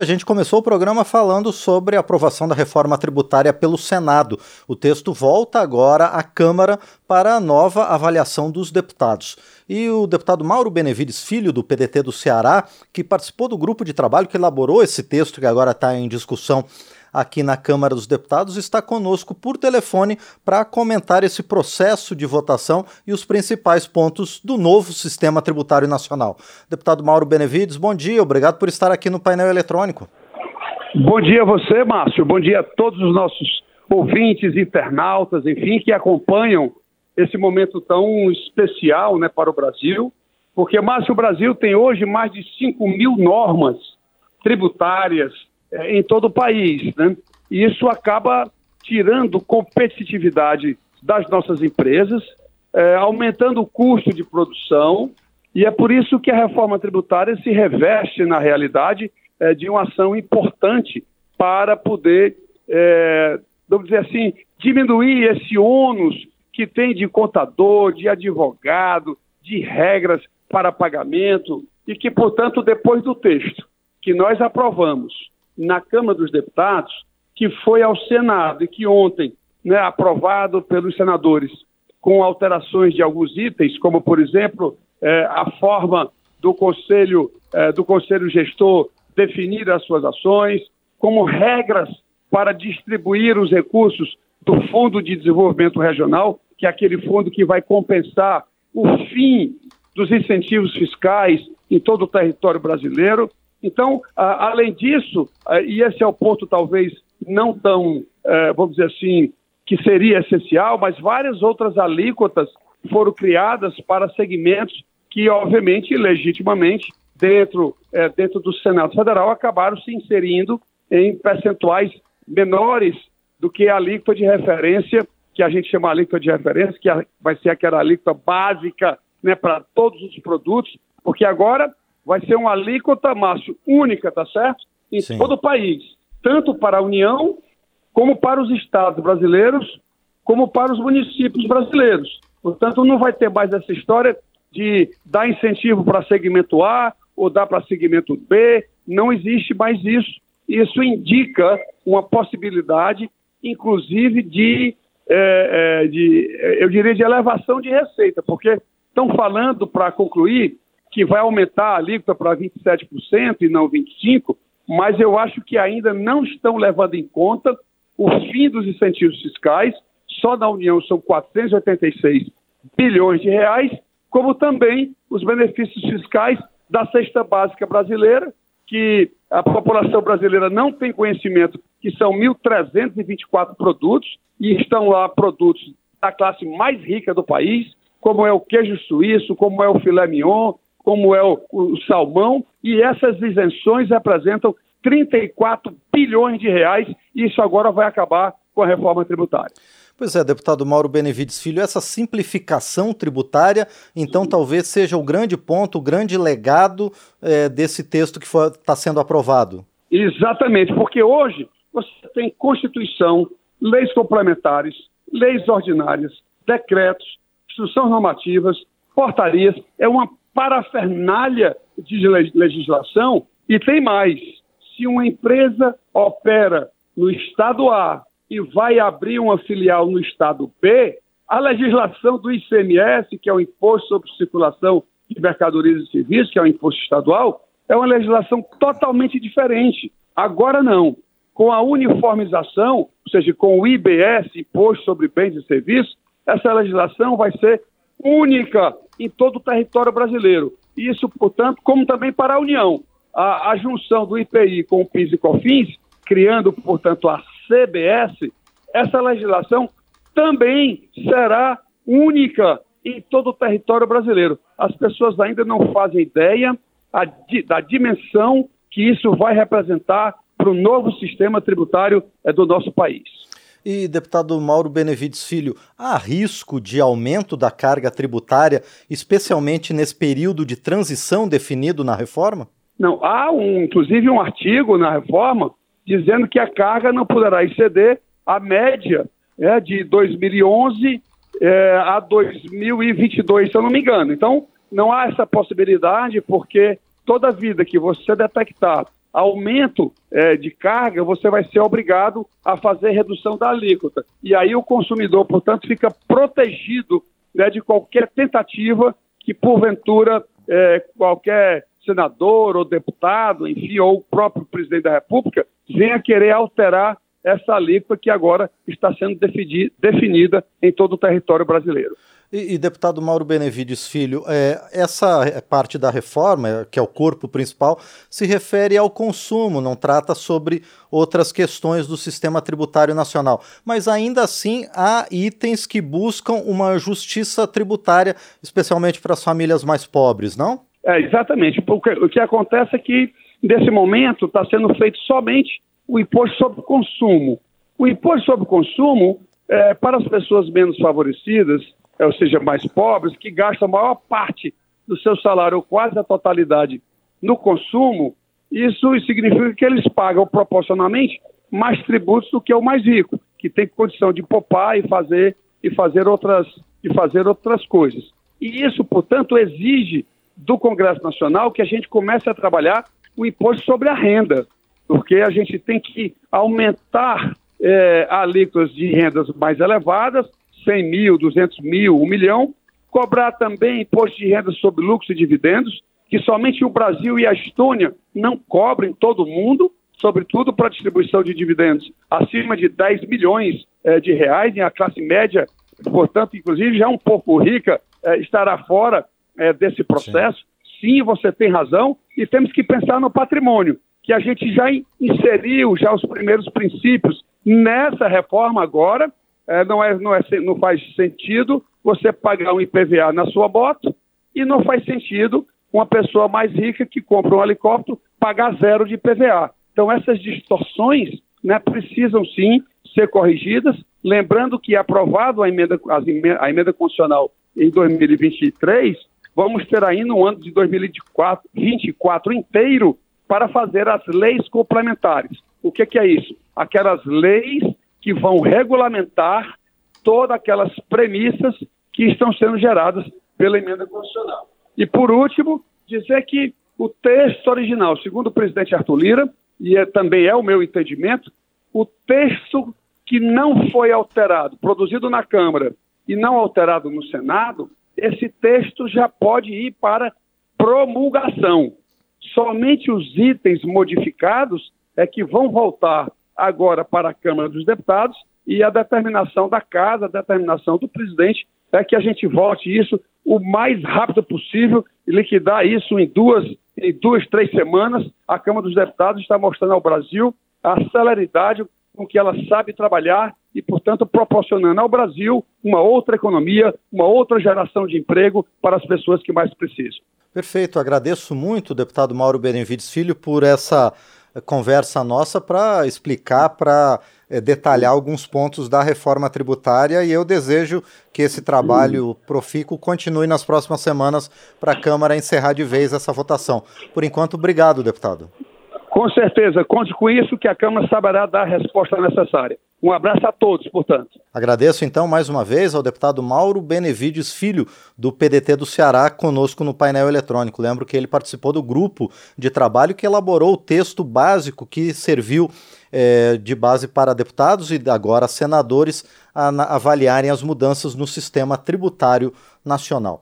A gente começou o programa falando sobre a aprovação da reforma tributária pelo Senado. O texto volta agora à Câmara para a nova avaliação dos deputados. E o deputado Mauro Benevides Filho, do PDT do Ceará, que participou do grupo de trabalho que elaborou esse texto que agora está em discussão aqui na Câmara dos Deputados, está conosco por telefone para comentar esse processo de votação e os principais pontos do novo sistema tributário nacional. Deputado Mauro Benevides, bom dia, obrigado por estar aqui no painel eletrônico. Bom dia a você, Márcio, bom dia a todos os nossos ouvintes, internautas, enfim, que acompanham esse momento tão especial né, para o Brasil, porque, Márcio, o Brasil tem hoje mais de 5 mil normas tributárias, em todo o país. Né? E isso acaba tirando competitividade das nossas empresas, é, aumentando o custo de produção, e é por isso que a reforma tributária se reveste, na realidade, é, de uma ação importante para poder, é, vamos dizer assim, diminuir esse ônus que tem de contador, de advogado, de regras para pagamento, e que, portanto, depois do texto que nós aprovamos na Câmara dos Deputados, que foi ao Senado e que ontem, né, aprovado pelos senadores, com alterações de alguns itens, como, por exemplo, eh, a forma do Conselho, eh, do Conselho Gestor definir as suas ações, como regras para distribuir os recursos do Fundo de Desenvolvimento Regional, que é aquele fundo que vai compensar o fim dos incentivos fiscais em todo o território brasileiro, então, além disso, e esse é o ponto talvez não tão, é, vamos dizer assim, que seria essencial, mas várias outras alíquotas foram criadas para segmentos que, obviamente, legitimamente, dentro, é, dentro do Senado Federal, acabaram se inserindo em percentuais menores do que a alíquota de referência, que a gente chama alíquota de referência, que vai ser aquela alíquota básica né, para todos os produtos, porque agora vai ser uma alíquota, Márcio, única, tá certo? Em Sim. todo o país, tanto para a União, como para os estados brasileiros, como para os municípios brasileiros. Portanto, não vai ter mais essa história de dar incentivo para segmento A ou dar para segmento B, não existe mais isso. Isso indica uma possibilidade, inclusive, de, é, é, de eu diria, de elevação de receita, porque estão falando, para concluir, que vai aumentar a alíquota para 27% e não 25%, mas eu acho que ainda não estão levando em conta o fim dos incentivos fiscais, só na União são 486 bilhões de reais, como também os benefícios fiscais da cesta básica brasileira, que a população brasileira não tem conhecimento que são 1.324 produtos, e estão lá produtos da classe mais rica do país, como é o queijo suíço, como é o filé mignon, como é o, o salmão, e essas isenções representam 34 bilhões de reais, e isso agora vai acabar com a reforma tributária. Pois é, deputado Mauro Benevides Filho, essa simplificação tributária, então talvez seja o grande ponto, o grande legado é, desse texto que está sendo aprovado. Exatamente, porque hoje você tem Constituição, leis complementares, leis ordinárias, decretos, instruções normativas, portarias, é uma parafernália de legislação e tem mais. Se uma empresa opera no estado A e vai abrir uma filial no estado B, a legislação do ICMS, que é o Imposto sobre Circulação de Mercadorias e Serviços, que é o imposto estadual, é uma legislação totalmente diferente. Agora não. Com a uniformização, ou seja, com o IBS, Imposto sobre Bens e Serviços, essa legislação vai ser única em todo o território brasileiro. Isso, portanto, como também para a União. A, a junção do IPI com o PIS e COFINS, criando, portanto, a CBS, essa legislação também será única em todo o território brasileiro. As pessoas ainda não fazem ideia a, da dimensão que isso vai representar para o novo sistema tributário é, do nosso país. E, deputado Mauro Benevides Filho, há risco de aumento da carga tributária, especialmente nesse período de transição definido na reforma? Não, há um, inclusive um artigo na reforma dizendo que a carga não poderá exceder a média é, de 2011 é, a 2022, se eu não me engano. Então, não há essa possibilidade, porque toda vida que você detectar aumento é, de carga, você vai ser obrigado a fazer redução da alíquota. E aí o consumidor, portanto, fica protegido né, de qualquer tentativa que, porventura, é, qualquer senador ou deputado, enfim, ou o próprio presidente da República, venha querer alterar essa alíquota que agora está sendo definida em todo o território brasileiro. E, e, deputado Mauro Benevides Filho, é, essa parte da reforma, que é o corpo principal, se refere ao consumo, não trata sobre outras questões do sistema tributário nacional. Mas ainda assim há itens que buscam uma justiça tributária, especialmente para as famílias mais pobres, não? É, exatamente. Porque o que acontece é que, nesse momento, está sendo feito somente o imposto sobre consumo. O imposto sobre consumo, é, para as pessoas menos favorecidas, é, ou seja, mais pobres, que gastam a maior parte do seu salário, ou quase a totalidade, no consumo, isso significa que eles pagam proporcionalmente mais tributos do que o mais rico, que tem condição de poupar e fazer e fazer outras e fazer outras coisas. E isso, portanto, exige do Congresso Nacional que a gente comece a trabalhar o imposto sobre a renda, porque a gente tem que aumentar é, alíquotas de rendas mais elevadas 100 mil, 200 mil, 1 milhão, cobrar também imposto de renda sobre lucros e dividendos, que somente o Brasil e a Estônia não cobrem todo mundo, sobretudo para distribuição de dividendos acima de 10 milhões eh, de reais, e a classe média, portanto, inclusive já um pouco rica, eh, estará fora eh, desse processo. Sim. Sim, você tem razão, e temos que pensar no patrimônio, que a gente já inseriu já os primeiros princípios nessa reforma agora, é, não, é, não, é, não faz sentido você pagar um IPVA na sua moto e não faz sentido uma pessoa mais rica que compra um helicóptero pagar zero de IPVA. Então, essas distorções né, precisam sim ser corrigidas. Lembrando que, aprovado a emenda, a emenda constitucional em 2023, vamos ter ainda um ano de 2024 inteiro para fazer as leis complementares. O que, que é isso? Aquelas leis que vão regulamentar todas aquelas premissas que estão sendo geradas pela emenda constitucional. E, por último, dizer que o texto original, segundo o presidente Arthur Lira, e é, também é o meu entendimento, o texto que não foi alterado, produzido na Câmara e não alterado no Senado, esse texto já pode ir para promulgação. Somente os itens modificados é que vão voltar agora para a Câmara dos Deputados e a determinação da Casa, a determinação do presidente é que a gente vote isso o mais rápido possível e liquidar isso em duas, em duas, três semanas. A Câmara dos Deputados está mostrando ao Brasil a celeridade com que ela sabe trabalhar e, portanto, proporcionando ao Brasil uma outra economia, uma outra geração de emprego para as pessoas que mais precisam. Perfeito, agradeço muito, deputado Mauro Benevides Filho, por essa conversa nossa para explicar, para é, detalhar alguns pontos da reforma tributária e eu desejo que esse trabalho profícuo continue nas próximas semanas para a Câmara encerrar de vez essa votação. Por enquanto, obrigado, deputado. Com certeza, conte com isso que a Câmara saberá dar a resposta necessária. Um abraço a todos, portanto. Agradeço então mais uma vez ao deputado Mauro Benevides Filho, do PDT do Ceará, conosco no painel eletrônico. Lembro que ele participou do grupo de trabalho que elaborou o texto básico que serviu é, de base para deputados e agora senadores a, a avaliarem as mudanças no sistema tributário nacional.